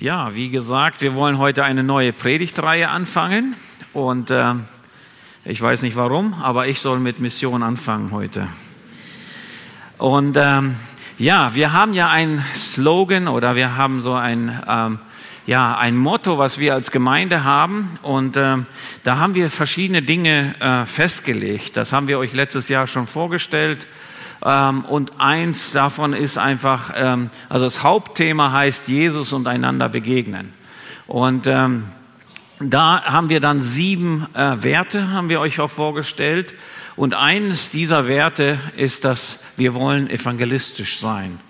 Ja, wie gesagt, wir wollen heute eine neue Predigtreihe anfangen und äh, ich weiß nicht warum, aber ich soll mit Mission anfangen heute. Und ähm, ja, wir haben ja ein Slogan oder wir haben so ein ähm, ja ein Motto, was wir als Gemeinde haben und ähm, da haben wir verschiedene Dinge äh, festgelegt. Das haben wir euch letztes Jahr schon vorgestellt und eins davon ist einfach, ähm, also das Hauptthema heißt Jesus und einander begegnen. Und ähm, da haben wir dann sieben äh, Werte, haben wir euch auch vorgestellt. Und eines dieser Werte ist, dass wir wollen evangelistisch sein.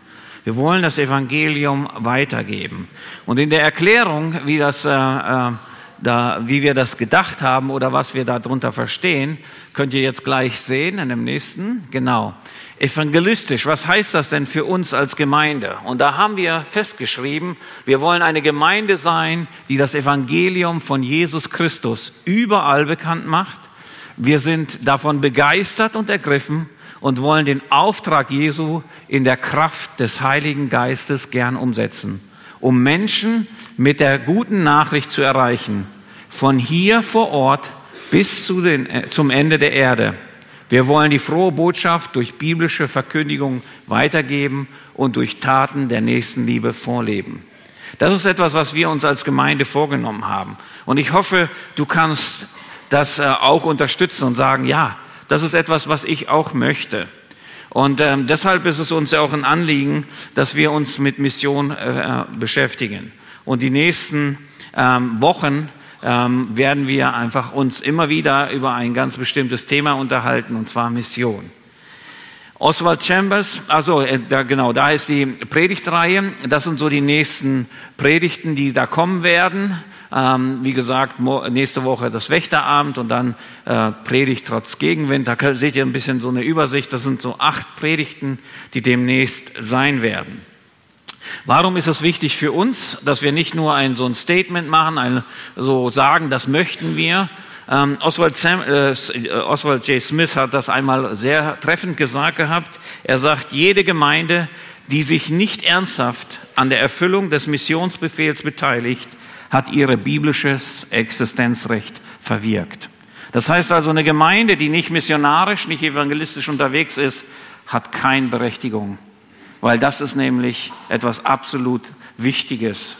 Wir wollen das Evangelium weitergeben. Und in der Erklärung, wie das äh, äh, da, wie wir das gedacht haben oder was wir darunter verstehen, könnt ihr jetzt gleich sehen in dem nächsten. Genau. Evangelistisch, was heißt das denn für uns als Gemeinde? Und da haben wir festgeschrieben, wir wollen eine Gemeinde sein, die das Evangelium von Jesus Christus überall bekannt macht. Wir sind davon begeistert und ergriffen und wollen den Auftrag Jesu in der Kraft des Heiligen Geistes gern umsetzen um Menschen mit der guten Nachricht zu erreichen, von hier vor Ort bis zu den, äh, zum Ende der Erde. Wir wollen die frohe Botschaft durch biblische Verkündigung weitergeben und durch Taten der Nächstenliebe vorleben. Das ist etwas, was wir uns als Gemeinde vorgenommen haben. Und ich hoffe, du kannst das äh, auch unterstützen und sagen, ja, das ist etwas, was ich auch möchte. Und ähm, deshalb ist es uns auch ein Anliegen, dass wir uns mit Mission äh, beschäftigen. Und die nächsten ähm, Wochen ähm, werden wir einfach uns immer wieder über ein ganz bestimmtes Thema unterhalten, und zwar Mission. Oswald Chambers, also äh, da, genau, da ist die Predigtreihe. Das sind so die nächsten Predigten, die da kommen werden. Ähm, wie gesagt, nächste Woche das Wächterabend und dann äh, Predigt trotz Gegenwind. Da seht ihr ein bisschen so eine Übersicht. Das sind so acht Predigten, die demnächst sein werden. Warum ist es wichtig für uns, dass wir nicht nur ein so ein Statement machen, ein, so sagen, das möchten wir, ähm, Oswald, Sam, äh, äh, Oswald J. Smith hat das einmal sehr treffend gesagt gehabt. Er sagt, jede Gemeinde, die sich nicht ernsthaft an der Erfüllung des Missionsbefehls beteiligt, hat ihre biblisches Existenzrecht verwirkt. Das heißt also, eine Gemeinde, die nicht missionarisch, nicht evangelistisch unterwegs ist, hat keine Berechtigung, weil das ist nämlich etwas absolut Wichtiges.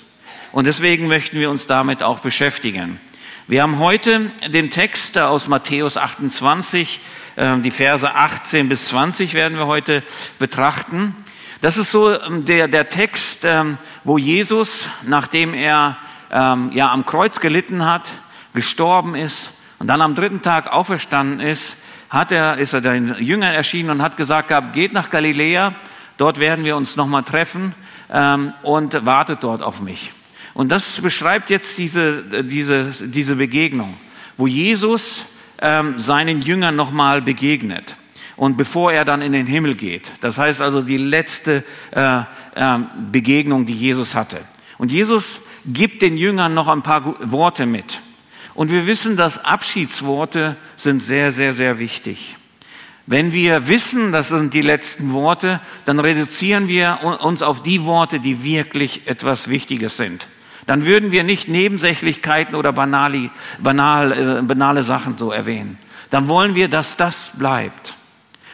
Und deswegen möchten wir uns damit auch beschäftigen. Wir haben heute den Text aus Matthäus 28, ähm, die Verse 18 bis 20 werden wir heute betrachten. Das ist so ähm, der, der Text, ähm, wo Jesus, nachdem er ja am Kreuz gelitten hat, gestorben ist und dann am dritten Tag auferstanden ist, hat er, ist er den Jüngern erschienen und hat gesagt gehabt, geht nach Galiläa, dort werden wir uns nochmal treffen und wartet dort auf mich. Und das beschreibt jetzt diese, diese, diese Begegnung, wo Jesus ähm, seinen Jüngern nochmal begegnet. Und bevor er dann in den Himmel geht. Das heißt also die letzte äh, äh, Begegnung, die Jesus hatte. Und Jesus gibt den Jüngern noch ein paar Worte mit. Und wir wissen, dass Abschiedsworte sind sehr, sehr, sehr wichtig. Wenn wir wissen, das sind die letzten Worte, dann reduzieren wir uns auf die Worte, die wirklich etwas Wichtiges sind dann würden wir nicht Nebensächlichkeiten oder banali, banal, äh, banale Sachen so erwähnen. Dann wollen wir, dass das bleibt.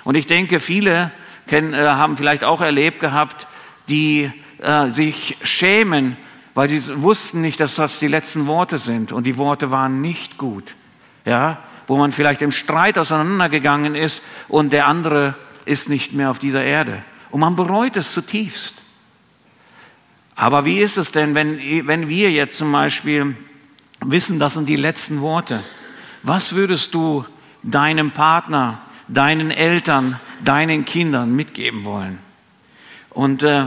Und ich denke, viele kennen, äh, haben vielleicht auch erlebt gehabt, die äh, sich schämen, weil sie wussten nicht, dass das die letzten Worte sind. Und die Worte waren nicht gut. Ja, wo man vielleicht im Streit auseinandergegangen ist und der andere ist nicht mehr auf dieser Erde. Und man bereut es zutiefst. Aber wie ist es denn, wenn, wenn wir jetzt zum Beispiel wissen, das sind die letzten Worte? Was würdest du deinem Partner, deinen Eltern, deinen Kindern mitgeben wollen? Und äh,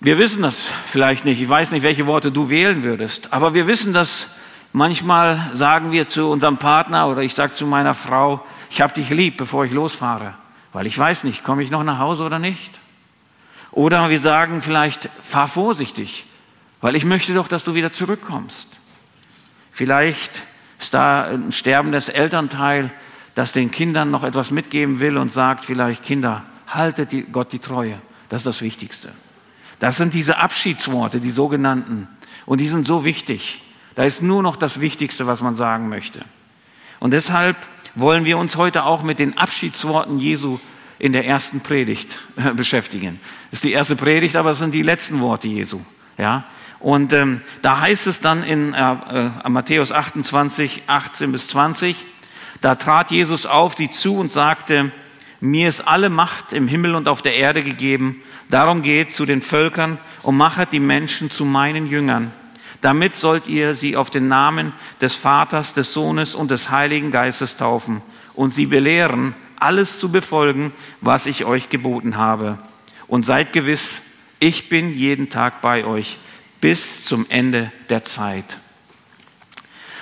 wir wissen das vielleicht nicht. Ich weiß nicht, welche Worte du wählen würdest. Aber wir wissen das. Manchmal sagen wir zu unserem Partner oder ich sage zu meiner Frau, ich habe dich lieb, bevor ich losfahre. Weil ich weiß nicht, komme ich noch nach Hause oder nicht? Oder wir sagen vielleicht, fahr vorsichtig, weil ich möchte doch, dass du wieder zurückkommst. Vielleicht ist da ein sterbendes Elternteil, das den Kindern noch etwas mitgeben will und sagt vielleicht, Kinder, haltet Gott die Treue. Das ist das Wichtigste. Das sind diese Abschiedsworte, die sogenannten. Und die sind so wichtig. Da ist nur noch das Wichtigste, was man sagen möchte. Und deshalb wollen wir uns heute auch mit den Abschiedsworten Jesu in der ersten Predigt äh, beschäftigen. Das ist die erste Predigt, aber es sind die letzten Worte Jesu. Ja? Und ähm, da heißt es dann in äh, äh, Matthäus 28, 18 bis 20, da trat Jesus auf sie zu und sagte, mir ist alle Macht im Himmel und auf der Erde gegeben. Darum geht zu den Völkern und machet die Menschen zu meinen Jüngern. Damit sollt ihr sie auf den Namen des Vaters, des Sohnes und des Heiligen Geistes taufen und sie belehren, alles zu befolgen, was ich euch geboten habe. Und seid gewiss, ich bin jeden Tag bei euch bis zum Ende der Zeit.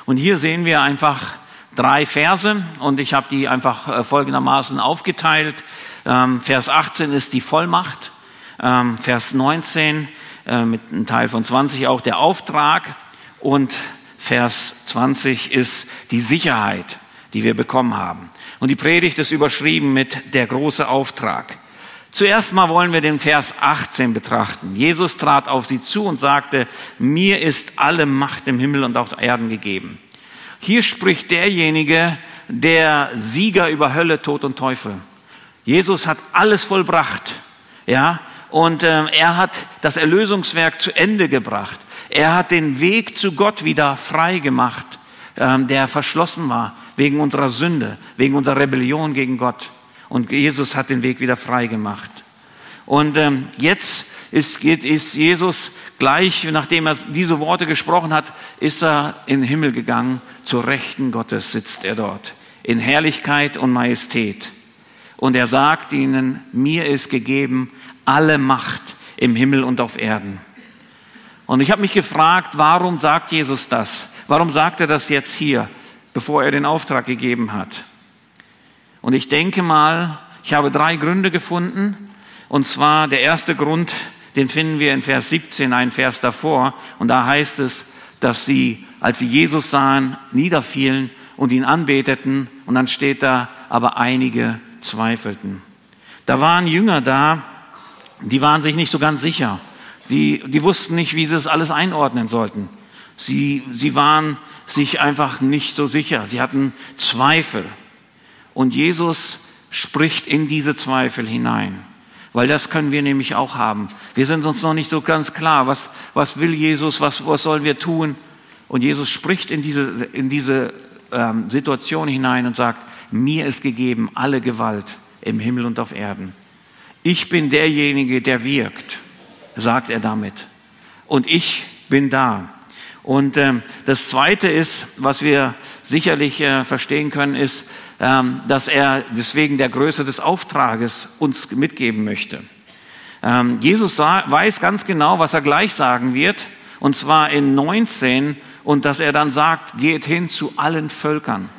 Und hier sehen wir einfach drei Verse und ich habe die einfach äh, folgendermaßen aufgeteilt. Ähm, Vers 18 ist die Vollmacht, ähm, Vers 19 äh, mit einem Teil von 20 auch der Auftrag und Vers 20 ist die Sicherheit, die wir bekommen haben. Und die Predigt ist überschrieben mit der große Auftrag. Zuerst mal wollen wir den Vers 18 betrachten. Jesus trat auf sie zu und sagte, mir ist alle Macht im Himmel und auf Erden gegeben. Hier spricht derjenige, der Sieger über Hölle, Tod und Teufel. Jesus hat alles vollbracht, ja, und äh, er hat das Erlösungswerk zu Ende gebracht. Er hat den Weg zu Gott wieder frei gemacht, äh, der verschlossen war wegen unserer Sünde, wegen unserer Rebellion gegen Gott. Und Jesus hat den Weg wieder frei gemacht. Und ähm, jetzt ist, ist Jesus gleich, nachdem er diese Worte gesprochen hat, ist er in den Himmel gegangen. Zur Rechten Gottes sitzt er dort. In Herrlichkeit und Majestät. Und er sagt ihnen, mir ist gegeben alle Macht im Himmel und auf Erden. Und ich habe mich gefragt, warum sagt Jesus das? Warum sagt er das jetzt hier, bevor er den Auftrag gegeben hat? Und ich denke mal, ich habe drei Gründe gefunden. Und zwar der erste Grund, den finden wir in Vers 17, ein Vers davor. Und da heißt es, dass sie, als sie Jesus sahen, niederfielen und ihn anbeteten. Und dann steht da, aber einige zweifelten. Da waren Jünger da, die waren sich nicht so ganz sicher. Die, die wussten nicht, wie sie es alles einordnen sollten. Sie, sie waren sich einfach nicht so sicher. Sie hatten Zweifel. Und Jesus spricht in diese Zweifel hinein. Weil das können wir nämlich auch haben. Wir sind uns noch nicht so ganz klar, was, was will Jesus, was, was sollen wir tun. Und Jesus spricht in diese, in diese ähm, Situation hinein und sagt, mir ist gegeben alle Gewalt im Himmel und auf Erden. Ich bin derjenige, der wirkt, sagt er damit. Und ich bin da. Und ähm, das Zweite ist, was wir sicherlich äh, verstehen können, ist, ähm, dass er deswegen der Größe des Auftrages uns mitgeben möchte. Ähm, Jesus weiß ganz genau, was er gleich sagen wird, und zwar in 19, und dass er dann sagt, geht hin zu allen Völkern,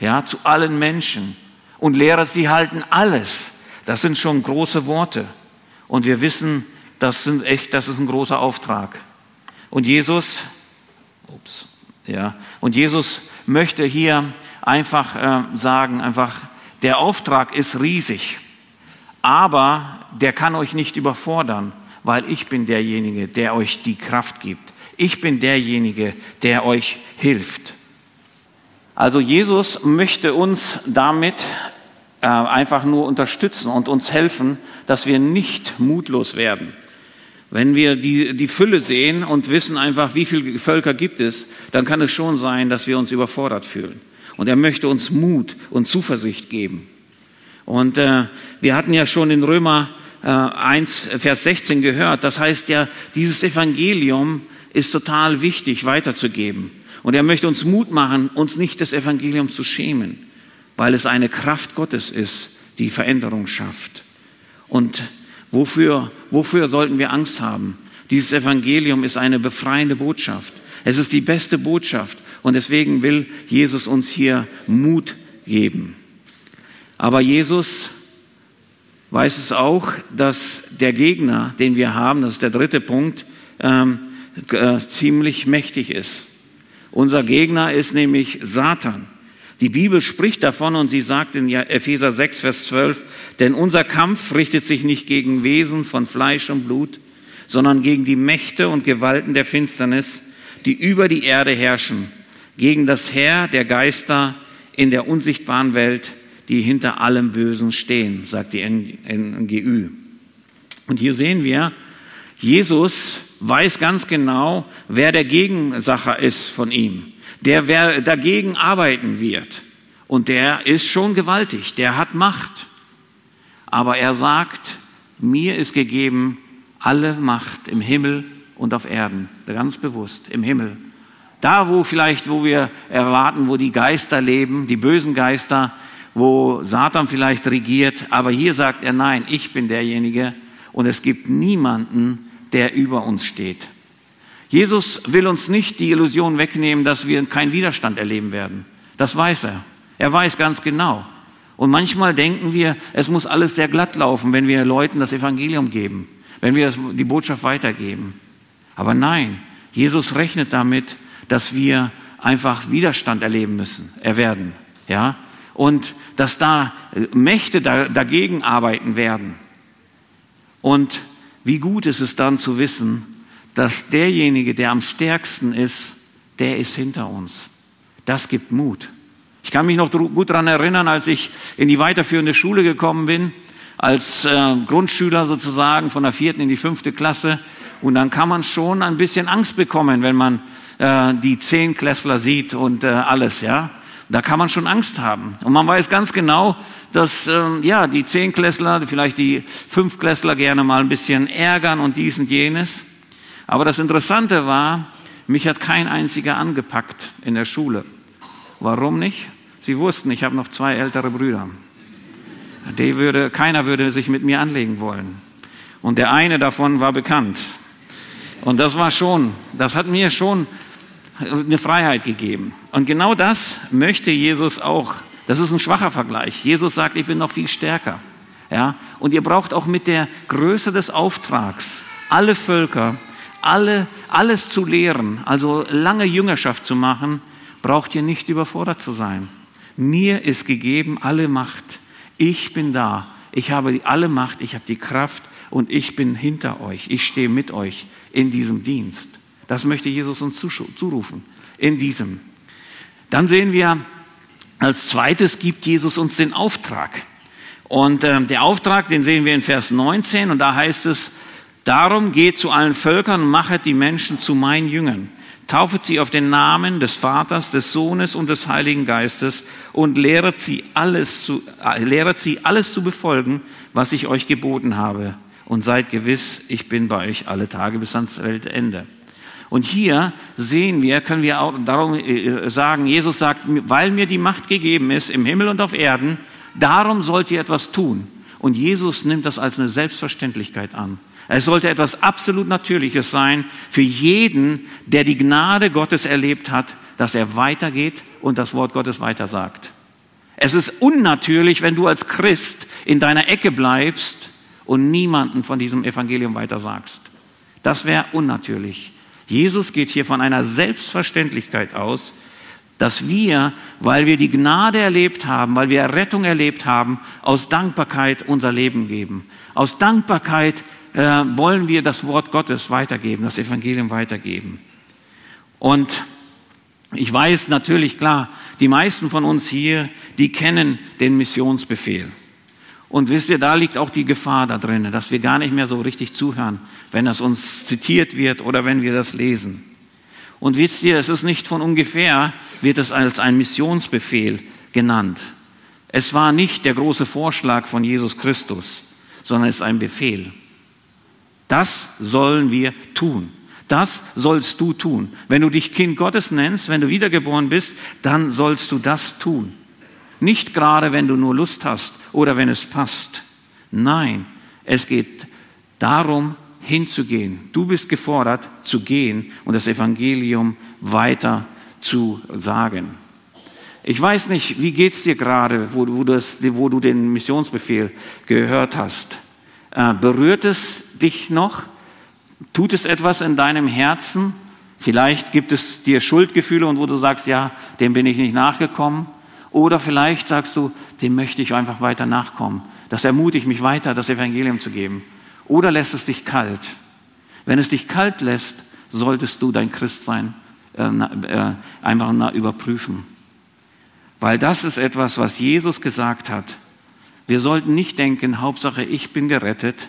ja, zu allen Menschen und lehret sie halten alles, das sind schon große Worte. Und wir wissen, das sind echt, das ist ein großer Auftrag. Und Jesus, ups, ja, und Jesus möchte hier einfach äh, sagen, einfach, der Auftrag ist riesig, aber der kann euch nicht überfordern, weil ich bin derjenige, der euch die Kraft gibt. Ich bin derjenige, der euch hilft. Also Jesus möchte uns damit äh, einfach nur unterstützen und uns helfen, dass wir nicht mutlos werden. Wenn wir die, die Fülle sehen und wissen einfach, wie viele Völker gibt es, dann kann es schon sein, dass wir uns überfordert fühlen. Und er möchte uns Mut und Zuversicht geben. Und äh, wir hatten ja schon in Römer äh, 1, Vers 16 gehört, das heißt ja, dieses Evangelium ist total wichtig weiterzugeben. Und er möchte uns Mut machen, uns nicht des Evangeliums zu schämen weil es eine Kraft Gottes ist, die Veränderung schafft. Und wofür, wofür sollten wir Angst haben? Dieses Evangelium ist eine befreiende Botschaft. Es ist die beste Botschaft und deswegen will Jesus uns hier Mut geben. Aber Jesus weiß es auch, dass der Gegner, den wir haben, das ist der dritte Punkt, ähm, äh, ziemlich mächtig ist. Unser Gegner ist nämlich Satan. Die Bibel spricht davon und sie sagt in Epheser 6, Vers 12, denn unser Kampf richtet sich nicht gegen Wesen von Fleisch und Blut, sondern gegen die Mächte und Gewalten der Finsternis, die über die Erde herrschen, gegen das Heer der Geister in der unsichtbaren Welt, die hinter allem Bösen stehen, sagt die NGÜ. Und hier sehen wir, Jesus weiß ganz genau, wer der Gegensacher ist von ihm, der wer dagegen arbeiten wird. Und der ist schon gewaltig, der hat Macht. Aber er sagt, mir ist gegeben alle Macht im Himmel und auf Erden, ganz bewusst, im Himmel. Da, wo vielleicht, wo wir erwarten, wo die Geister leben, die bösen Geister, wo Satan vielleicht regiert, aber hier sagt er, nein, ich bin derjenige und es gibt niemanden, der über uns steht. Jesus will uns nicht die Illusion wegnehmen, dass wir keinen Widerstand erleben werden. Das weiß er. Er weiß ganz genau. Und manchmal denken wir, es muss alles sehr glatt laufen, wenn wir Leuten das Evangelium geben, wenn wir die Botschaft weitergeben. Aber nein, Jesus rechnet damit, dass wir einfach Widerstand erleben müssen, erwerden, ja, und dass da Mächte dagegen arbeiten werden. Und wie gut ist es dann zu wissen, dass derjenige, der am stärksten ist, der ist hinter uns. Das gibt Mut. Ich kann mich noch gut daran erinnern, als ich in die weiterführende Schule gekommen bin, als äh, Grundschüler sozusagen von der vierten in die fünfte Klasse. Und dann kann man schon ein bisschen Angst bekommen, wenn man äh, die Zehnklässler sieht und äh, alles, ja. Da kann man schon Angst haben. Und man weiß ganz genau, dass ähm, ja die Zehnklässler, vielleicht die Fünfklässler gerne mal ein bisschen ärgern und dies und jenes. Aber das Interessante war, mich hat kein einziger angepackt in der Schule. Warum nicht? Sie wussten, ich habe noch zwei ältere Brüder. Die würde, keiner würde sich mit mir anlegen wollen. Und der eine davon war bekannt. Und das war schon, das hat mir schon eine Freiheit gegeben. Und genau das möchte Jesus auch. Das ist ein schwacher Vergleich. Jesus sagt, ich bin noch viel stärker. Ja? Und ihr braucht auch mit der Größe des Auftrags alle Völker, alle, alles zu lehren, also lange Jüngerschaft zu machen, braucht ihr nicht überfordert zu sein. Mir ist gegeben alle Macht. Ich bin da. Ich habe alle Macht, ich habe die Kraft und ich bin hinter euch. Ich stehe mit euch in diesem Dienst. Das möchte Jesus uns zurufen. In diesem. Dann sehen wir, als zweites gibt Jesus uns den Auftrag. Und äh, der Auftrag, den sehen wir in Vers 19 und da heißt es, darum geht zu allen Völkern und machet die Menschen zu meinen Jüngern. Taufet sie auf den Namen des Vaters, des Sohnes und des Heiligen Geistes und lehret sie alles zu, äh, lehret sie alles zu befolgen, was ich euch geboten habe. Und seid gewiss, ich bin bei euch alle Tage bis ans Weltende. Und hier sehen wir, können wir auch darum äh, sagen, Jesus sagt, weil mir die Macht gegeben ist im Himmel und auf Erden, darum sollt ihr etwas tun. Und Jesus nimmt das als eine Selbstverständlichkeit an. Es sollte etwas absolut Natürliches sein für jeden, der die Gnade Gottes erlebt hat, dass er weitergeht und das Wort Gottes weitersagt. Es ist unnatürlich, wenn du als Christ in deiner Ecke bleibst und niemanden von diesem Evangelium weitersagst. Das wäre unnatürlich. Jesus geht hier von einer Selbstverständlichkeit aus, dass wir, weil wir die Gnade erlebt haben, weil wir Rettung erlebt haben, aus Dankbarkeit unser Leben geben. Aus Dankbarkeit äh, wollen wir das Wort Gottes weitergeben, das Evangelium weitergeben. Und ich weiß natürlich klar, die meisten von uns hier, die kennen den Missionsbefehl. Und wisst ihr, da liegt auch die Gefahr da drin, dass wir gar nicht mehr so richtig zuhören, wenn das uns zitiert wird oder wenn wir das lesen. Und wisst ihr, es ist nicht von ungefähr, wird es als ein Missionsbefehl genannt. Es war nicht der große Vorschlag von Jesus Christus, sondern es ist ein Befehl. Das sollen wir tun. Das sollst du tun. Wenn du dich Kind Gottes nennst, wenn du wiedergeboren bist, dann sollst du das tun. Nicht gerade, wenn du nur Lust hast oder wenn es passt. Nein, es geht darum, hinzugehen. Du bist gefordert, zu gehen und das Evangelium weiter zu sagen. Ich weiß nicht, wie geht's dir gerade, wo, wo, wo du den Missionsbefehl gehört hast? Äh, berührt es dich noch? Tut es etwas in deinem Herzen? Vielleicht gibt es dir Schuldgefühle und wo du sagst, ja, dem bin ich nicht nachgekommen. Oder vielleicht sagst du, dem möchte ich einfach weiter nachkommen. Das ermutigt mich weiter, das Evangelium zu geben. Oder lässt es dich kalt? Wenn es dich kalt lässt, solltest du dein Christsein äh, äh, einfach überprüfen. Weil das ist etwas, was Jesus gesagt hat. Wir sollten nicht denken, Hauptsache ich bin gerettet,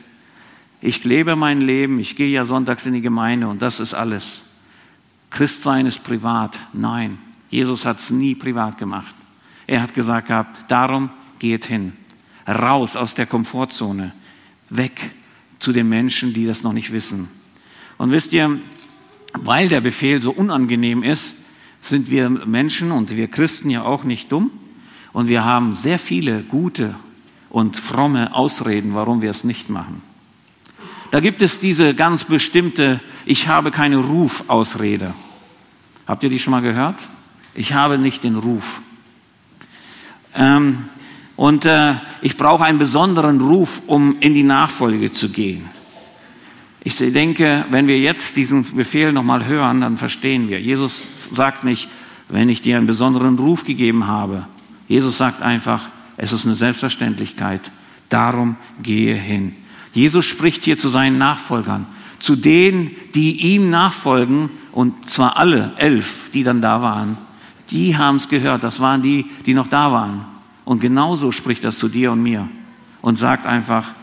ich lebe mein Leben, ich gehe ja sonntags in die Gemeinde und das ist alles. Christsein ist privat. Nein, Jesus hat es nie privat gemacht. Er hat gesagt gehabt, darum geht hin, raus aus der Komfortzone, weg zu den Menschen, die das noch nicht wissen. Und wisst ihr, weil der Befehl so unangenehm ist, sind wir Menschen und wir Christen ja auch nicht dumm. Und wir haben sehr viele gute und fromme Ausreden, warum wir es nicht machen. Da gibt es diese ganz bestimmte, ich habe keine Ruf-Ausrede. Habt ihr die schon mal gehört? Ich habe nicht den Ruf. Ähm, und äh, ich brauche einen besonderen Ruf, um in die Nachfolge zu gehen. Ich denke, wenn wir jetzt diesen Befehl nochmal hören, dann verstehen wir. Jesus sagt nicht, wenn ich dir einen besonderen Ruf gegeben habe. Jesus sagt einfach, es ist eine Selbstverständlichkeit. Darum gehe hin. Jesus spricht hier zu seinen Nachfolgern, zu denen, die ihm nachfolgen, und zwar alle elf, die dann da waren. Die haben es gehört, das waren die, die noch da waren. Und genauso spricht das zu dir und mir und sagt einfach,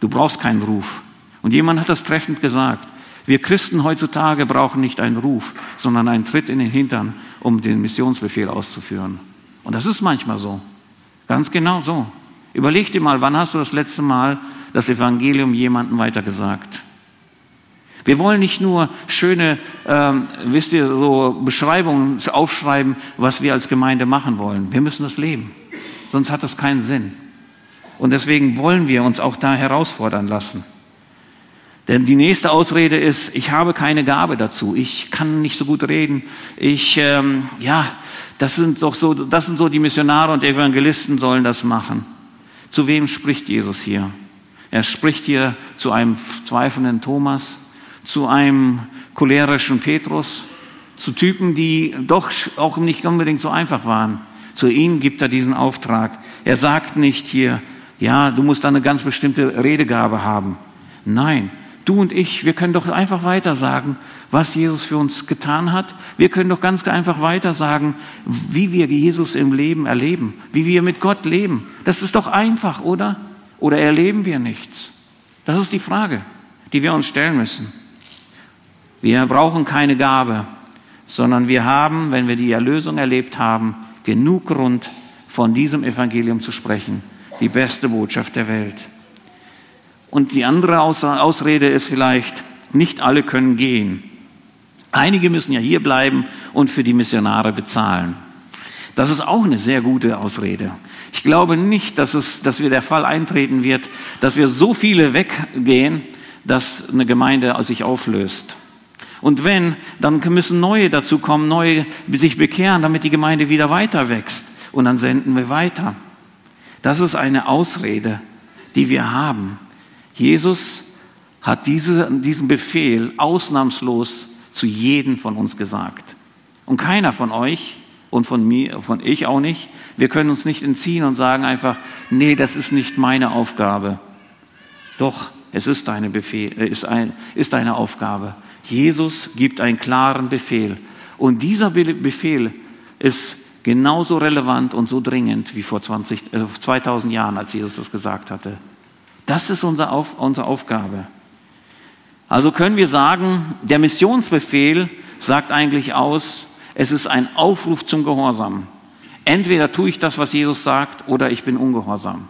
du brauchst keinen Ruf. Und jemand hat das treffend gesagt. Wir Christen heutzutage brauchen nicht einen Ruf, sondern einen Tritt in den Hintern, um den Missionsbefehl auszuführen. Und das ist manchmal so. Ganz genau so. Überleg dir mal, wann hast du das letzte Mal das Evangelium jemandem weitergesagt? Wir wollen nicht nur schöne, ähm, wisst ihr, so Beschreibungen aufschreiben, was wir als Gemeinde machen wollen. Wir müssen das leben. Sonst hat das keinen Sinn. Und deswegen wollen wir uns auch da herausfordern lassen. Denn die nächste Ausrede ist, ich habe keine Gabe dazu, ich kann nicht so gut reden, ich, ähm, ja, das sind doch so, das sind so die Missionare und Evangelisten sollen das machen. Zu wem spricht Jesus hier? Er spricht hier zu einem zweifelnden Thomas, zu einem cholerischen Petrus, zu Typen, die doch auch nicht unbedingt so einfach waren. Zu ihnen gibt er diesen Auftrag. Er sagt nicht hier, ja, du musst eine ganz bestimmte Redegabe haben. Nein, Du und ich, wir können doch einfach weiter sagen, was Jesus für uns getan hat. Wir können doch ganz einfach weiter sagen, wie wir Jesus im Leben erleben, wie wir mit Gott leben. Das ist doch einfach, oder? Oder erleben wir nichts? Das ist die Frage, die wir uns stellen müssen. Wir brauchen keine Gabe, sondern wir haben, wenn wir die Erlösung erlebt haben, genug Grund, von diesem Evangelium zu sprechen. Die beste Botschaft der Welt. Und die andere Ausrede ist vielleicht, nicht alle können gehen. Einige müssen ja hier bleiben und für die Missionare bezahlen. Das ist auch eine sehr gute Ausrede. Ich glaube nicht, dass, es, dass wir der Fall eintreten wird, dass wir so viele weggehen, dass eine Gemeinde sich auflöst. Und wenn, dann müssen neue dazu kommen, neue sich bekehren, damit die Gemeinde wieder weiter wächst. Und dann senden wir weiter. Das ist eine Ausrede, die wir haben. Jesus hat diese, diesen Befehl ausnahmslos zu jedem von uns gesagt. Und keiner von euch und von mir, von ich auch nicht, wir können uns nicht entziehen und sagen einfach, nee, das ist nicht meine Aufgabe. Doch, es ist deine, Befehl, äh, ist, ein, ist deine Aufgabe. Jesus gibt einen klaren Befehl. Und dieser Befehl ist genauso relevant und so dringend wie vor 20, äh, 2000 Jahren, als Jesus das gesagt hatte. Das ist unsere, Auf, unsere Aufgabe. Also können wir sagen, der Missionsbefehl sagt eigentlich aus, es ist ein Aufruf zum Gehorsam. Entweder tue ich das, was Jesus sagt, oder ich bin ungehorsam.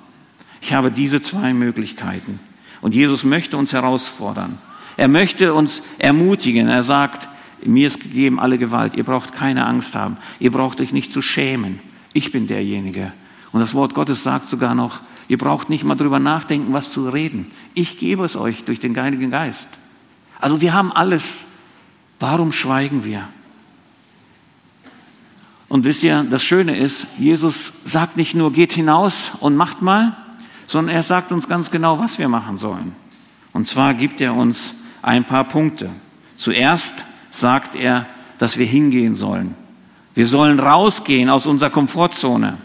Ich habe diese zwei Möglichkeiten. Und Jesus möchte uns herausfordern. Er möchte uns ermutigen. Er sagt, mir ist gegeben alle Gewalt. Ihr braucht keine Angst haben. Ihr braucht euch nicht zu schämen. Ich bin derjenige. Und das Wort Gottes sagt sogar noch, Ihr braucht nicht mal drüber nachdenken, was zu reden. Ich gebe es euch durch den Heiligen Geist. Also wir haben alles. Warum schweigen wir? Und wisst ihr, das Schöne ist, Jesus sagt nicht nur, geht hinaus und macht mal, sondern er sagt uns ganz genau, was wir machen sollen. Und zwar gibt er uns ein paar Punkte. Zuerst sagt er, dass wir hingehen sollen. Wir sollen rausgehen aus unserer Komfortzone.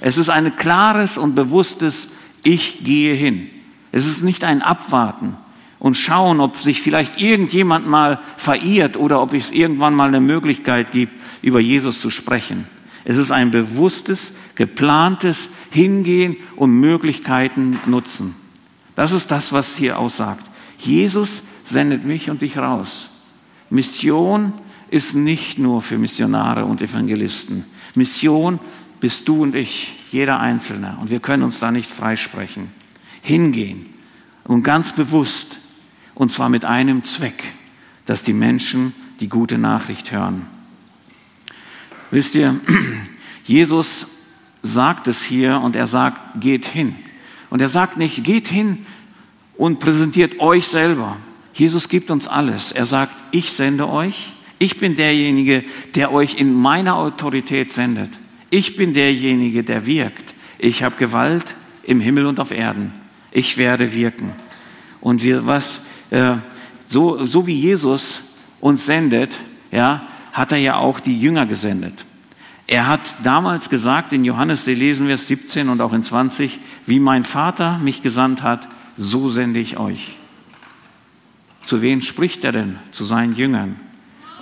Es ist ein klares und bewusstes Ich gehe hin. Es ist nicht ein Abwarten und schauen, ob sich vielleicht irgendjemand mal verirrt oder ob es irgendwann mal eine Möglichkeit gibt, über Jesus zu sprechen. Es ist ein bewusstes, geplantes Hingehen und Möglichkeiten nutzen. Das ist das, was hier aussagt. Jesus sendet mich und dich raus. Mission ist nicht nur für Missionare und Evangelisten. Mission bist du und ich, jeder Einzelne. Und wir können uns da nicht freisprechen. Hingehen und ganz bewusst und zwar mit einem Zweck, dass die Menschen die gute Nachricht hören. Wisst ihr, Jesus sagt es hier und er sagt, geht hin. Und er sagt nicht, geht hin und präsentiert euch selber. Jesus gibt uns alles. Er sagt, ich sende euch. Ich bin derjenige, der euch in meiner Autorität sendet. Ich bin derjenige, der wirkt. Ich habe Gewalt im Himmel und auf Erden. Ich werde wirken. Und wir, was, äh, so, so wie Jesus uns sendet, ja, hat er ja auch die Jünger gesendet. Er hat damals gesagt, in Johannes, die lesen wir es 17 und auch in 20, wie mein Vater mich gesandt hat, so sende ich euch. Zu wem spricht er denn? Zu seinen Jüngern.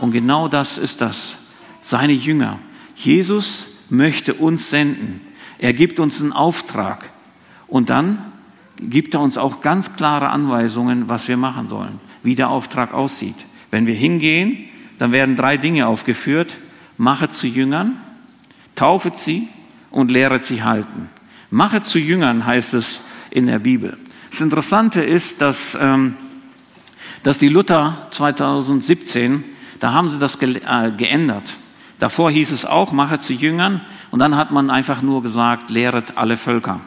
Und genau das ist das, seine Jünger. Jesus möchte uns senden. Er gibt uns einen Auftrag. Und dann gibt er uns auch ganz klare Anweisungen, was wir machen sollen, wie der Auftrag aussieht. Wenn wir hingehen, dann werden drei Dinge aufgeführt. Mache zu Jüngern, taufet sie und lehret sie halten. Mache zu Jüngern heißt es in der Bibel. Das Interessante ist, dass, ähm, dass die Luther 2017, da haben sie das äh, geändert. Davor hieß es auch, mache zu Jüngern und dann hat man einfach nur gesagt, lehret alle Völker.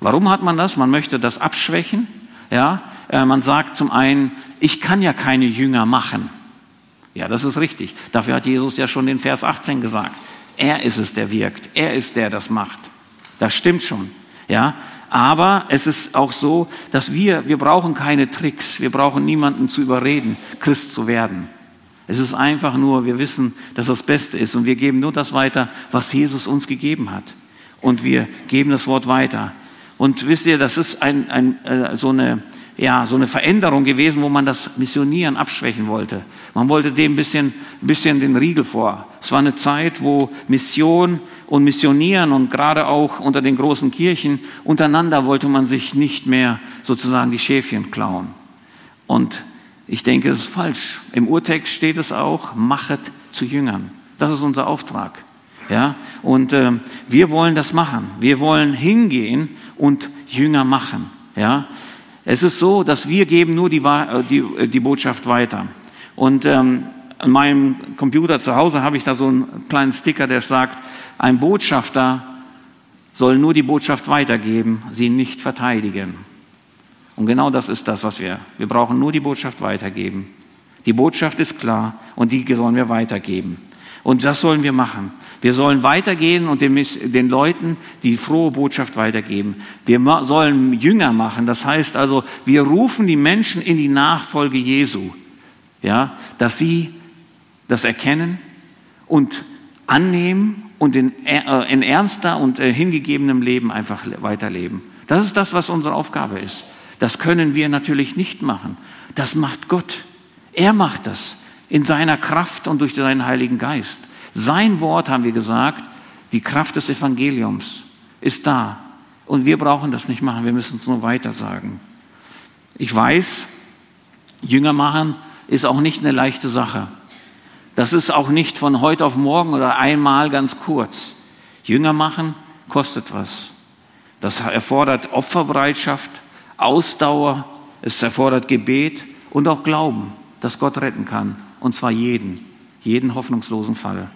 Warum hat man das? Man möchte das abschwächen. Ja, äh, man sagt zum einen, ich kann ja keine Jünger machen. Ja, das ist richtig. Dafür hat Jesus ja schon den Vers 18 gesagt. Er ist es, der wirkt. Er ist der, das macht. Das stimmt schon. Ja, aber es ist auch so, dass wir, wir brauchen keine Tricks. Wir brauchen niemanden zu überreden, Christ zu werden. Es ist einfach nur, wir wissen, dass das Beste ist und wir geben nur das weiter, was Jesus uns gegeben hat. Und wir geben das Wort weiter. Und wisst ihr, das ist ein, ein, äh, so, eine, ja, so eine Veränderung gewesen, wo man das Missionieren abschwächen wollte. Man wollte dem ein bisschen, ein bisschen den Riegel vor. Es war eine Zeit, wo Mission und Missionieren und gerade auch unter den großen Kirchen untereinander wollte man sich nicht mehr sozusagen die Schäfchen klauen. Und ich denke, das ist falsch. Im Urtext steht es auch, machet zu Jüngern. Das ist unser Auftrag. Ja, und äh, wir wollen das machen. Wir wollen hingehen und Jünger machen. Ja, es ist so, dass wir geben nur die, äh, die, äh, die Botschaft weiter. Und ähm, an meinem Computer zu Hause habe ich da so einen kleinen Sticker, der sagt, ein Botschafter soll nur die Botschaft weitergeben, sie nicht verteidigen. Und genau das ist das, was wir. Wir brauchen nur die Botschaft weitergeben. Die Botschaft ist klar und die sollen wir weitergeben. Und das sollen wir machen. Wir sollen weitergehen und den, Leuten die frohe Botschaft weitergeben. Wir sollen Jünger machen. Das heißt also, wir rufen die Menschen in die Nachfolge Jesu. Ja, dass sie das erkennen und annehmen und in, äh, in ernster und äh, hingegebenem Leben einfach weiterleben. Das ist das, was unsere Aufgabe ist. Das können wir natürlich nicht machen. Das macht Gott. Er macht das in seiner Kraft und durch seinen Heiligen Geist. Sein Wort, haben wir gesagt, die Kraft des Evangeliums ist da. Und wir brauchen das nicht machen, wir müssen es nur weiter sagen. Ich weiß, Jünger machen ist auch nicht eine leichte Sache. Das ist auch nicht von heute auf morgen oder einmal ganz kurz. Jünger machen kostet was. Das erfordert Opferbereitschaft, Ausdauer, es erfordert Gebet und auch Glauben, dass Gott retten kann. Und zwar jeden, jeden hoffnungslosen Fall.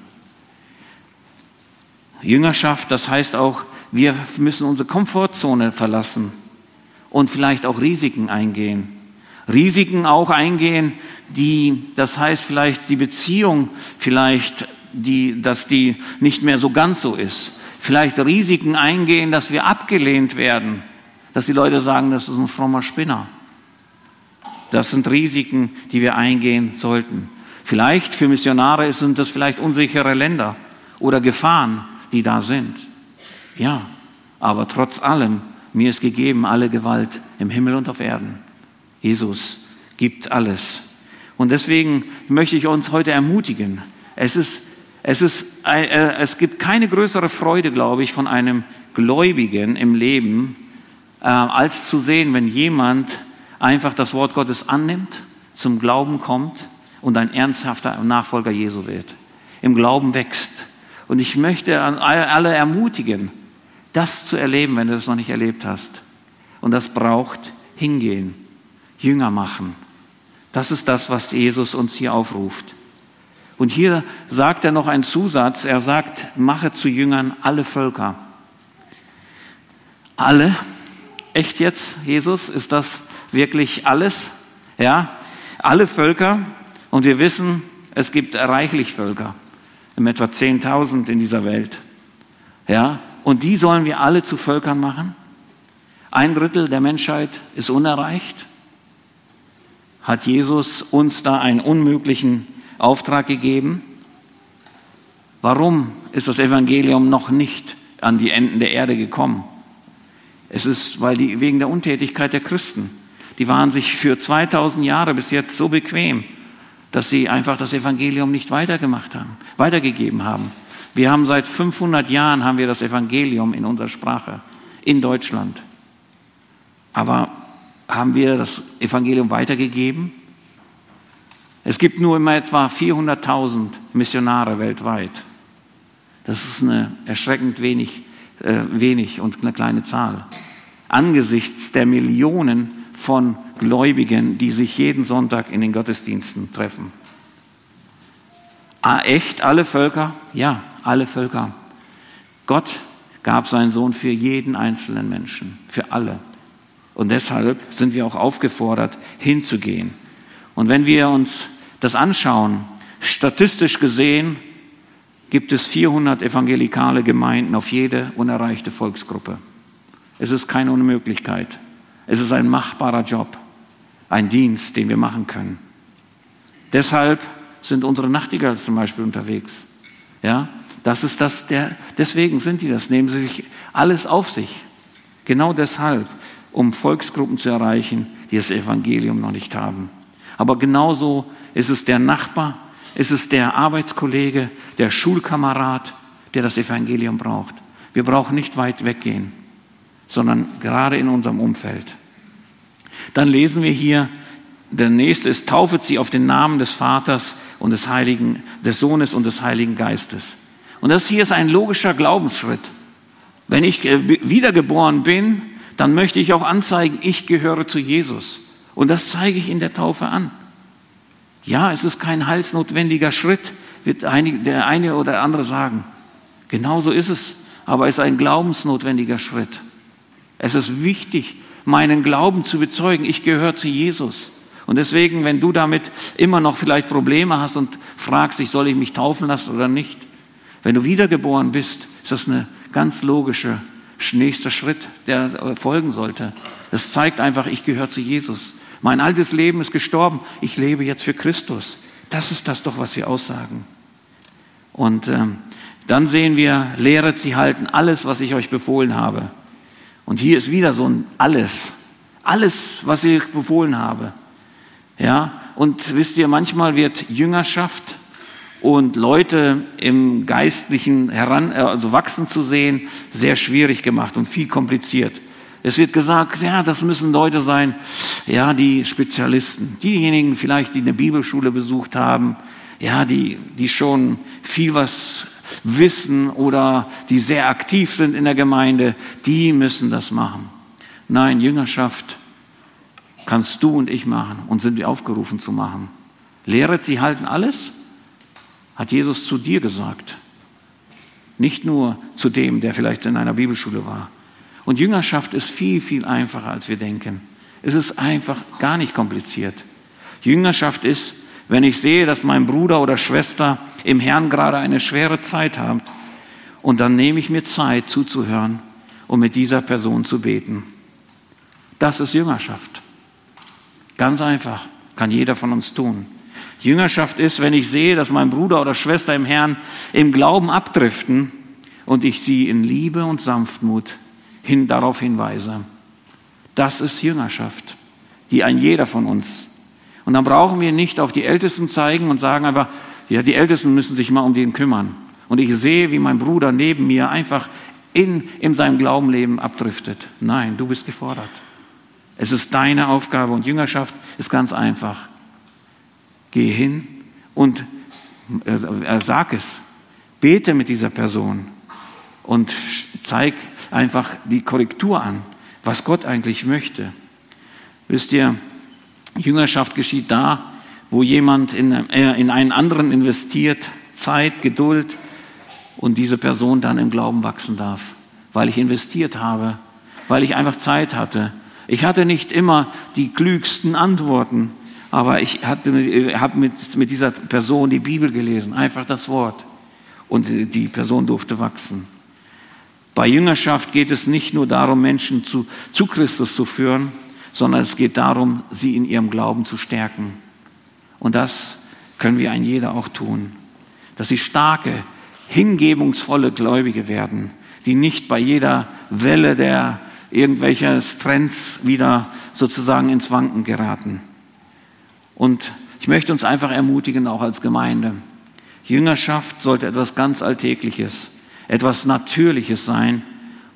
Jüngerschaft, das heißt auch, wir müssen unsere Komfortzone verlassen und vielleicht auch Risiken eingehen. Risiken auch eingehen, die, das heißt vielleicht die Beziehung vielleicht, die, dass die nicht mehr so ganz so ist. Vielleicht Risiken eingehen, dass wir abgelehnt werden, dass die Leute sagen, das ist ein frommer Spinner. Das sind Risiken, die wir eingehen sollten. Vielleicht für Missionare sind das vielleicht unsichere Länder oder Gefahren, die da sind. Ja, aber trotz allem, mir ist gegeben alle Gewalt im Himmel und auf Erden. Jesus gibt alles. Und deswegen möchte ich uns heute ermutigen. Es ist, es ist, äh, es gibt keine größere Freude, glaube ich, von einem Gläubigen im Leben, äh, als zu sehen, wenn jemand einfach das Wort Gottes annimmt, zum Glauben kommt und ein ernsthafter Nachfolger Jesu wird. Im Glauben wächst. Und ich möchte alle ermutigen, das zu erleben, wenn du das noch nicht erlebt hast. Und das braucht hingehen, Jünger machen. Das ist das, was Jesus uns hier aufruft. Und hier sagt er noch einen Zusatz. Er sagt, mache zu Jüngern alle Völker. Alle? Echt jetzt, Jesus? Ist das wirklich alles? Ja? Alle Völker? Und wir wissen, es gibt reichlich Völker. Im etwa 10.000 in dieser Welt. Ja? Und die sollen wir alle zu Völkern machen? Ein Drittel der Menschheit ist unerreicht. Hat Jesus uns da einen unmöglichen Auftrag gegeben? Warum ist das Evangelium noch nicht an die Enden der Erde gekommen? Es ist, weil die, wegen der Untätigkeit der Christen. Die waren sich für 2000 Jahre bis jetzt so bequem, dass sie einfach das Evangelium nicht weitergemacht haben, weitergegeben haben. Wir haben seit 500 Jahren haben wir das Evangelium in unserer Sprache in Deutschland. Aber haben wir das Evangelium weitergegeben? Es gibt nur immer etwa 400.000 Missionare weltweit. Das ist eine erschreckend wenig, äh, wenig und eine kleine Zahl. Angesichts der Millionen von Gläubigen, die sich jeden Sonntag in den Gottesdiensten treffen. Ah, echt alle Völker? Ja, alle Völker. Gott gab seinen Sohn für jeden einzelnen Menschen, für alle. Und deshalb sind wir auch aufgefordert, hinzugehen. Und wenn wir uns das anschauen, statistisch gesehen gibt es 400 evangelikale Gemeinden auf jede unerreichte Volksgruppe. Es ist keine Unmöglichkeit. Es ist ein machbarer Job, ein Dienst, den wir machen können. Deshalb sind unsere Nachtigallen zum Beispiel unterwegs. Ja, das ist das, der, deswegen sind die das, nehmen sie sich alles auf sich. Genau deshalb, um Volksgruppen zu erreichen, die das Evangelium noch nicht haben. Aber genauso ist es der Nachbar, ist es der Arbeitskollege, der Schulkamerad, der das Evangelium braucht. Wir brauchen nicht weit weggehen, sondern gerade in unserem Umfeld. Dann lesen wir hier, der nächste ist, taufet sie auf den Namen des Vaters und des Heiligen, des Sohnes und des Heiligen Geistes. Und das hier ist ein logischer Glaubensschritt. Wenn ich äh, wiedergeboren bin, dann möchte ich auch anzeigen, ich gehöre zu Jesus. Und das zeige ich in der Taufe an. Ja, es ist kein halsnotwendiger Schritt, wird der eine oder andere sagen. Genauso ist es, aber es ist ein glaubensnotwendiger Schritt. Es ist wichtig, meinen Glauben zu bezeugen. Ich gehöre zu Jesus. Und deswegen, wenn du damit immer noch vielleicht Probleme hast und fragst dich, soll ich mich taufen lassen oder nicht, wenn du wiedergeboren bist, ist das eine ganz logische nächster Schritt, der folgen sollte. Das zeigt einfach, ich gehöre zu Jesus. Mein altes Leben ist gestorben. Ich lebe jetzt für Christus. Das ist das doch, was wir aussagen. Und ähm, dann sehen wir, lehret sie halten alles, was ich euch befohlen habe. Und hier ist wieder so ein alles. Alles, was ich befohlen habe. Ja, und wisst ihr, manchmal wird Jüngerschaft und Leute im Geistlichen heran, äh, also wachsen zu sehen, sehr schwierig gemacht und viel kompliziert. Es wird gesagt, ja, das müssen Leute sein, ja, die Spezialisten, diejenigen vielleicht, die eine Bibelschule besucht haben, ja, die, die schon viel was wissen oder die sehr aktiv sind in der Gemeinde, die müssen das machen. Nein, Jüngerschaft kannst du und ich machen und sind wir aufgerufen zu machen. Lehret sie halten alles, hat Jesus zu dir gesagt. Nicht nur zu dem, der vielleicht in einer Bibelschule war. Und Jüngerschaft ist viel, viel einfacher, als wir denken. Es ist einfach gar nicht kompliziert. Jüngerschaft ist, wenn ich sehe, dass mein Bruder oder Schwester im Herrn gerade eine schwere Zeit haben, und dann nehme ich mir Zeit zuzuhören und mit dieser Person zu beten. Das ist Jüngerschaft. Ganz einfach, kann jeder von uns tun. Jüngerschaft ist, wenn ich sehe, dass mein Bruder oder Schwester im Herrn im Glauben abdriften und ich sie in Liebe und Sanftmut hin, darauf hinweise. Das ist Jüngerschaft. die ein jeder von uns. Und dann brauchen wir nicht auf die Ältesten zeigen und sagen einfach, ja, die Ältesten müssen sich mal um den kümmern. Und ich sehe, wie mein Bruder neben mir einfach in, in seinem Glaubenleben abdriftet. Nein, du bist gefordert. Es ist deine Aufgabe und Jüngerschaft ist ganz einfach. Geh hin und äh, sag es. Bete mit dieser Person und zeig einfach die Korrektur an, was Gott eigentlich möchte. Wisst ihr, Jüngerschaft geschieht da, wo jemand in, äh, in einen anderen investiert, Zeit, Geduld und diese Person dann im Glauben wachsen darf, weil ich investiert habe, weil ich einfach Zeit hatte. Ich hatte nicht immer die klügsten Antworten, aber ich habe mit, mit dieser Person die Bibel gelesen, einfach das Wort. Und die Person durfte wachsen. Bei Jüngerschaft geht es nicht nur darum, Menschen zu, zu Christus zu führen, sondern es geht darum, sie in ihrem Glauben zu stärken. Und das können wir ein jeder auch tun. Dass sie starke, hingebungsvolle Gläubige werden, die nicht bei jeder Welle der irgendwelcher Trends wieder sozusagen ins Wanken geraten. Und ich möchte uns einfach ermutigen, auch als Gemeinde. Jüngerschaft sollte etwas ganz Alltägliches, etwas Natürliches sein,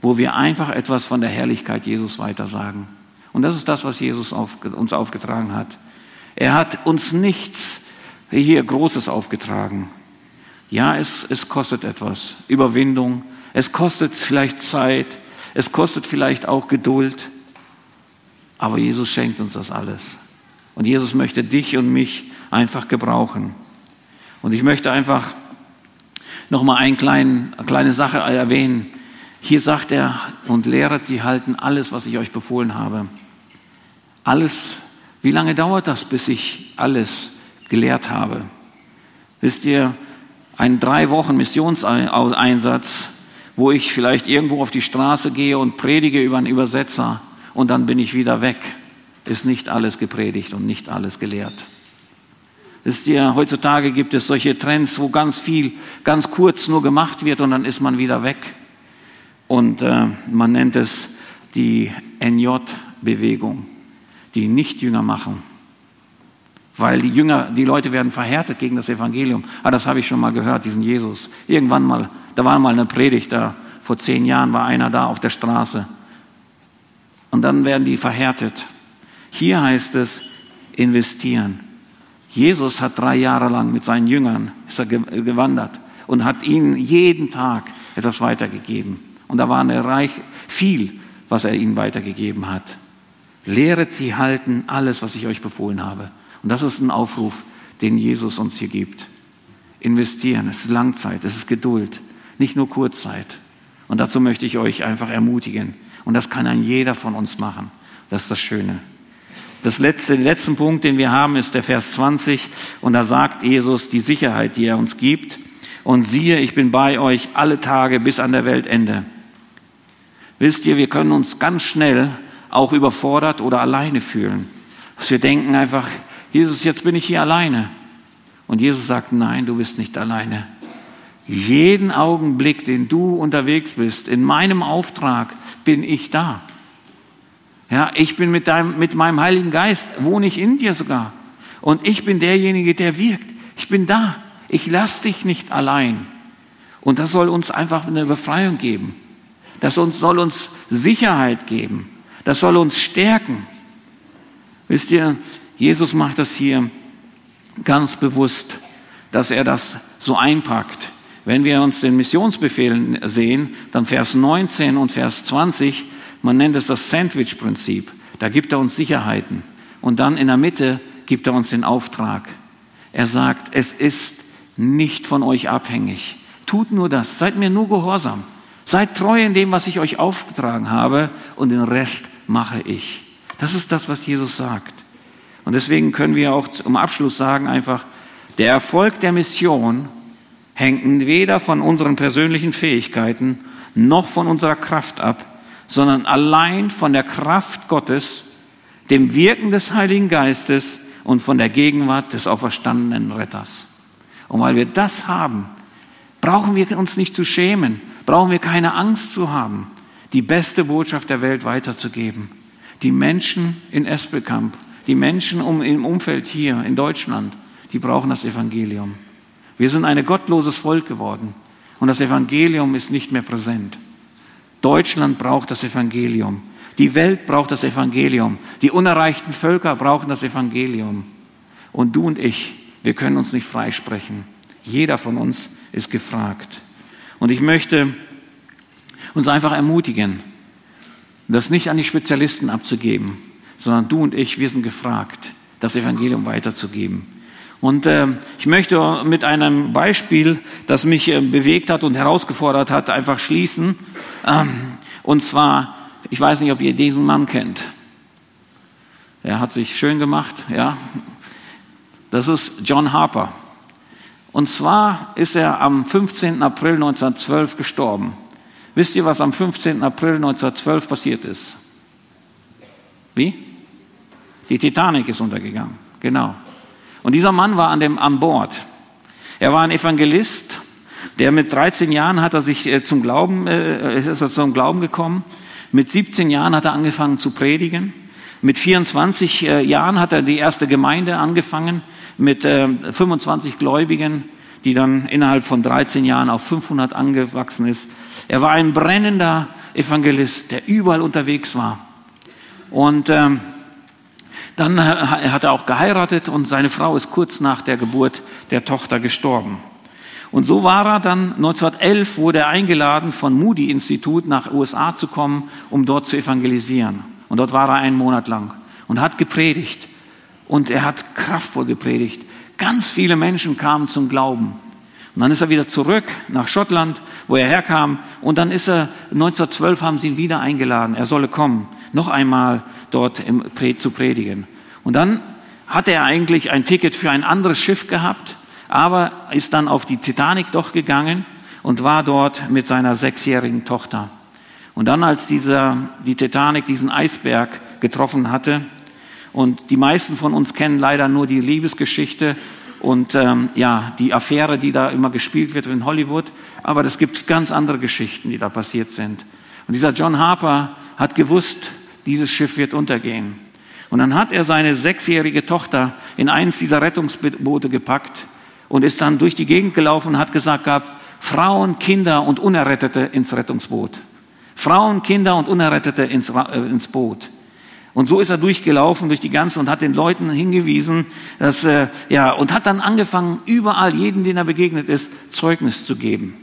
wo wir einfach etwas von der Herrlichkeit Jesus weitersagen. Und das ist das, was Jesus auf, uns aufgetragen hat. Er hat uns nichts hier Großes aufgetragen. Ja, es, es kostet etwas. Überwindung. Es kostet vielleicht Zeit. Es kostet vielleicht auch Geduld. Aber Jesus schenkt uns das alles. Und Jesus möchte dich und mich einfach gebrauchen. Und ich möchte einfach nochmal eine kleine, eine kleine Sache erwähnen. Hier sagt er, und lehret sie halten alles, was ich euch befohlen habe. Alles, wie lange dauert das, bis ich alles gelehrt habe? Wisst ihr, ein drei Wochen Missionseinsatz, wo ich vielleicht irgendwo auf die Straße gehe und predige über einen Übersetzer und dann bin ich wieder weg, ist nicht alles gepredigt und nicht alles gelehrt. Wisst ihr, heutzutage gibt es solche Trends, wo ganz viel, ganz kurz nur gemacht wird und dann ist man wieder weg. Und äh, man nennt es die NJ-Bewegung die nicht Jünger machen. Weil die Jünger, die Leute werden verhärtet gegen das Evangelium. Ah, das habe ich schon mal gehört, diesen Jesus. Irgendwann mal, da war mal eine Predigt, da vor zehn Jahren war einer da auf der Straße. Und dann werden die verhärtet. Hier heißt es investieren. Jesus hat drei Jahre lang mit seinen Jüngern ist er gewandert und hat ihnen jeden Tag etwas weitergegeben. Und da war eine Reich viel, was er ihnen weitergegeben hat. Lehret sie halten alles, was ich euch befohlen habe. Und das ist ein Aufruf, den Jesus uns hier gibt. Investieren, es ist Langzeit, es ist Geduld, nicht nur Kurzzeit. Und dazu möchte ich euch einfach ermutigen. Und das kann ein jeder von uns machen. Das ist das Schöne. Das letzte, den letzten Punkt, den wir haben, ist der Vers 20. Und da sagt Jesus die Sicherheit, die er uns gibt. Und siehe, ich bin bei euch alle Tage bis an der Weltende. Wisst ihr, wir können uns ganz schnell auch überfordert oder alleine fühlen. Dass wir denken einfach, Jesus, jetzt bin ich hier alleine. Und Jesus sagt, nein, du bist nicht alleine. Jeden Augenblick, den du unterwegs bist, in meinem Auftrag bin ich da. Ja, ich bin mit, deinem, mit meinem Heiligen Geist, wohne ich in dir sogar. Und ich bin derjenige, der wirkt. Ich bin da. Ich lasse dich nicht allein. Und das soll uns einfach eine Befreiung geben. Das soll uns Sicherheit geben. Das soll uns stärken. Wisst ihr, Jesus macht das hier ganz bewusst, dass er das so einpackt. Wenn wir uns den Missionsbefehlen sehen, dann Vers 19 und Vers 20, man nennt es das Sandwich-Prinzip. Da gibt er uns Sicherheiten. Und dann in der Mitte gibt er uns den Auftrag. Er sagt, es ist nicht von euch abhängig. Tut nur das, seid mir nur gehorsam. Seid treu in dem, was ich euch aufgetragen habe und den Rest mache ich. Das ist das, was Jesus sagt. Und deswegen können wir auch zum Abschluss sagen einfach, der Erfolg der Mission hängt weder von unseren persönlichen Fähigkeiten noch von unserer Kraft ab, sondern allein von der Kraft Gottes, dem Wirken des Heiligen Geistes und von der Gegenwart des auferstandenen Retters. Und weil wir das haben, brauchen wir uns nicht zu schämen, brauchen wir keine Angst zu haben, die beste Botschaft der Welt weiterzugeben. Die Menschen in Espelkamp Die Menschen um, im Umfeld hier in Deutschland, die brauchen das Evangelium. Wir sind ein gottloses Volk geworden und das Evangelium ist nicht mehr präsent. Deutschland braucht das Evangelium. Die Welt braucht das Evangelium. Die unerreichten Völker brauchen das Evangelium. Und du und ich, wir können uns nicht freisprechen. Jeder von uns ist gefragt. Und ich möchte uns einfach ermutigen, das nicht an die Spezialisten abzugeben, sondern du und ich, wir sind gefragt, das Evangelium weiterzugeben. Und äh, ich möchte mit einem Beispiel, das mich äh, bewegt hat und herausgefordert hat, einfach schließen. Ähm, und zwar, ich weiß nicht, ob ihr diesen Mann kennt. Er hat sich schön gemacht, ja. Das ist John Harper. Und zwar ist er am 15. April 1912 gestorben. Wisst ihr, was am 15. April 1912 passiert ist? Wie? Die Titanic ist untergegangen. Genau. Und dieser Mann war an, dem, an Bord. Er war ein Evangelist, der mit 13 Jahren hat er sich äh, zum Glauben, äh, ist er zum Glauben gekommen. Mit 17 Jahren hat er angefangen zu predigen. Mit 24 äh, Jahren hat er die erste Gemeinde angefangen mit 25 äh, Gläubigen, die dann innerhalb von 13 Jahren auf 500 angewachsen ist. Er war ein brennender Evangelist, der überall unterwegs war. Und ähm, dann hat er auch geheiratet und seine Frau ist kurz nach der Geburt der Tochter gestorben. Und so war er dann 1911 wurde er eingeladen von Moody Institut nach USA zu kommen, um dort zu evangelisieren. Und dort war er einen Monat lang und hat gepredigt. Und er hat kraftvoll gepredigt. Ganz viele Menschen kamen zum Glauben. Und dann ist er wieder zurück nach Schottland, wo er herkam. Und dann ist er, 1912 haben sie ihn wieder eingeladen. Er solle kommen, noch einmal dort im, zu predigen. Und dann hatte er eigentlich ein Ticket für ein anderes Schiff gehabt, aber ist dann auf die Titanic doch gegangen und war dort mit seiner sechsjährigen Tochter. Und dann, als dieser, die Titanic diesen Eisberg getroffen hatte, und die meisten von uns kennen leider nur die Liebesgeschichte und ähm, ja, die Affäre, die da immer gespielt wird in Hollywood. Aber es gibt ganz andere Geschichten, die da passiert sind. Und dieser John Harper hat gewusst, dieses Schiff wird untergehen. Und dann hat er seine sechsjährige Tochter in eins dieser Rettungsboote gepackt und ist dann durch die Gegend gelaufen und hat gesagt gehabt, Frauen, Kinder und Unerrettete ins Rettungsboot. Frauen, Kinder und Unerrettete ins, äh, ins Boot. Und so ist er durchgelaufen durch die ganze und hat den Leuten hingewiesen, dass, äh, ja, und hat dann angefangen, überall jeden, den er begegnet ist, Zeugnis zu geben.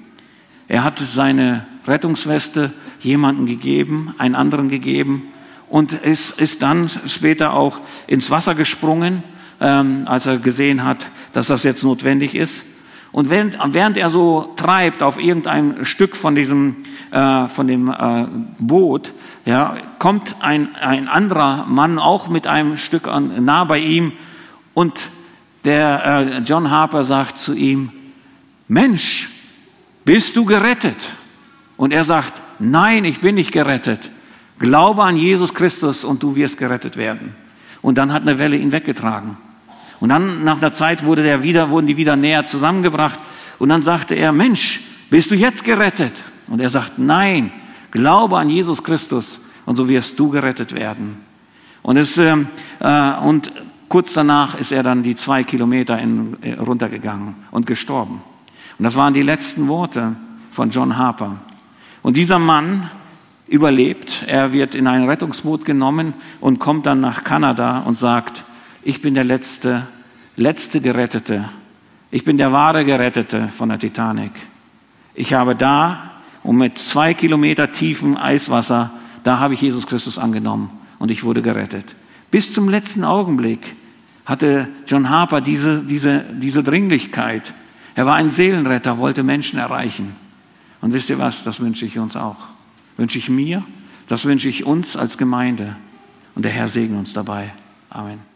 Er hat seine Rettungsweste jemanden gegeben, einen anderen gegeben und ist, ist dann später auch ins Wasser gesprungen, ähm, als er gesehen hat, dass das jetzt notwendig ist. Und während, während er so treibt auf irgendein Stück von diesem, äh, von dem äh, Boot, ja, kommt ein, ein anderer Mann auch mit einem Stück an, nah bei ihm und der äh, John Harper sagt zu ihm, Mensch, bist du gerettet? Und er sagt, nein, ich bin nicht gerettet. Glaube an Jesus Christus und du wirst gerettet werden. Und dann hat eine Welle ihn weggetragen. Und dann nach einer Zeit wurde der wieder, wurden die wieder näher zusammengebracht. Und dann sagte er, Mensch, bist du jetzt gerettet? Und er sagt, nein, Glaube an Jesus Christus und so wirst du gerettet werden. Und, es, äh, äh, und kurz danach ist er dann die zwei Kilometer in, äh, runtergegangen und gestorben. Und das waren die letzten Worte von John Harper. Und dieser Mann überlebt. Er wird in ein Rettungsboot genommen und kommt dann nach Kanada und sagt, ich bin der letzte, letzte Gerettete. Ich bin der wahre Gerettete von der Titanic. Ich habe da und mit zwei Kilometer tiefen Eiswasser, da habe ich Jesus Christus angenommen und ich wurde gerettet. Bis zum letzten Augenblick hatte John Harper diese, diese, diese Dringlichkeit. Er war ein Seelenretter, wollte Menschen erreichen. Und wisst ihr was, das wünsche ich uns auch. Wünsche ich mir, das wünsche ich uns als Gemeinde. Und der Herr segne uns dabei. Amen.